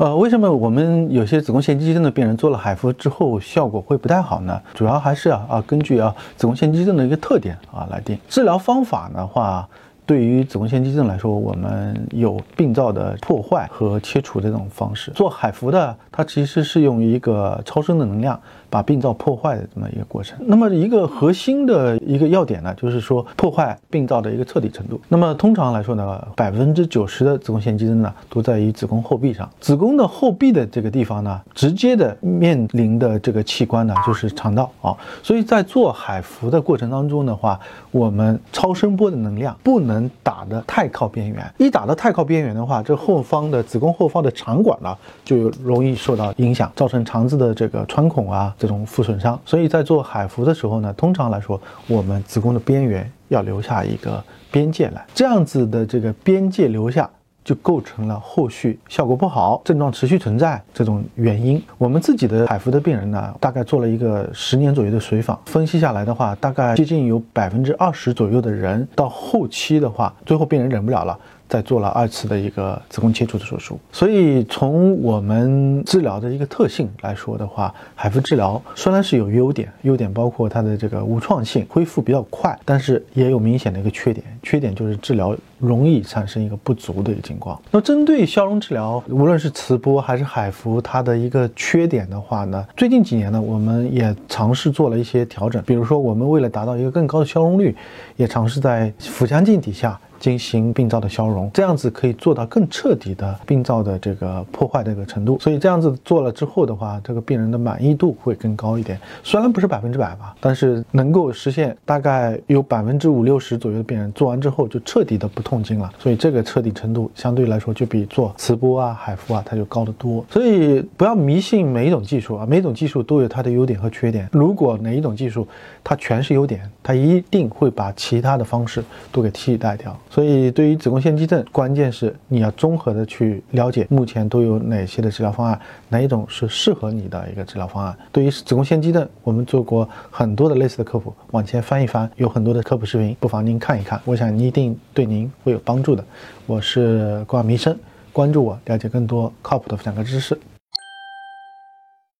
呃，为什么我们有些子宫腺肌症的病人做了海服之后效果会不太好呢？主要还是要啊根据啊子宫腺肌症的一个特点啊来定。治疗方法的话。对于子宫腺肌症来说，我们有病灶的破坏和切除这种方式。做海服的，它其实是用一个超声的能量把病灶破坏的这么一个过程。那么一个核心的一个要点呢，就是说破坏病灶的一个彻底程度。那么通常来说呢，百分之九十的子宫腺肌症呢，都在于子宫后壁上。子宫的后壁的这个地方呢，直接的面临的这个器官呢，就是肠道啊。所以在做海服的过程当中的话，我们超声波的能量不能。打的太靠边缘，一打的太靠边缘的话，这后方的子宫后方的肠管呢，就容易受到影响，造成肠子的这个穿孔啊这种副损伤。所以在做海服的时候呢，通常来说，我们子宫的边缘要留下一个边界来，这样子的这个边界留下。就构成了后续效果不好、症状持续存在这种原因。我们自己的海服的病人呢，大概做了一个十年左右的随访，分析下来的话，大概接近有百分之二十左右的人到后期的话，最后病人忍不了了。再做了二次的一个子宫切除的手术，所以从我们治疗的一个特性来说的话，海服治疗虽然是有优点，优点包括它的这个无创性，恢复比较快，但是也有明显的一个缺点，缺点就是治疗容易产生一个不足的一个情况。那针对消融治疗，无论是磁波还是海服，它的一个缺点的话呢，最近几年呢，我们也尝试做了一些调整，比如说我们为了达到一个更高的消融率，也尝试在腹腔镜底下。进行病灶的消融，这样子可以做到更彻底的病灶的这个破坏的一个程度。所以这样子做了之后的话，这个病人的满意度会更高一点。虽然不是百分之百吧，但是能够实现大概有百分之五六十左右的病人做完之后就彻底的不痛痛经了。所以这个彻底程度相对来说就比做磁波啊、海服啊它就高得多。所以不要迷信每一种技术啊，每一种技术都有它的优点和缺点。如果哪一种技术它全是优点，它一定会把其他的方式都给替代掉。所以，对于子宫腺肌症，关键是你要综合的去了解目前都有哪些的治疗方案，哪一种是适合你的一个治疗方案。对于子宫腺肌症，我们做过很多的类似的科普，往前翻一翻，有很多的科普视频，不妨您看一看，我想你一定对您会有帮助的。我是郭亚医生，关注我，了解更多靠谱的妇产科知识。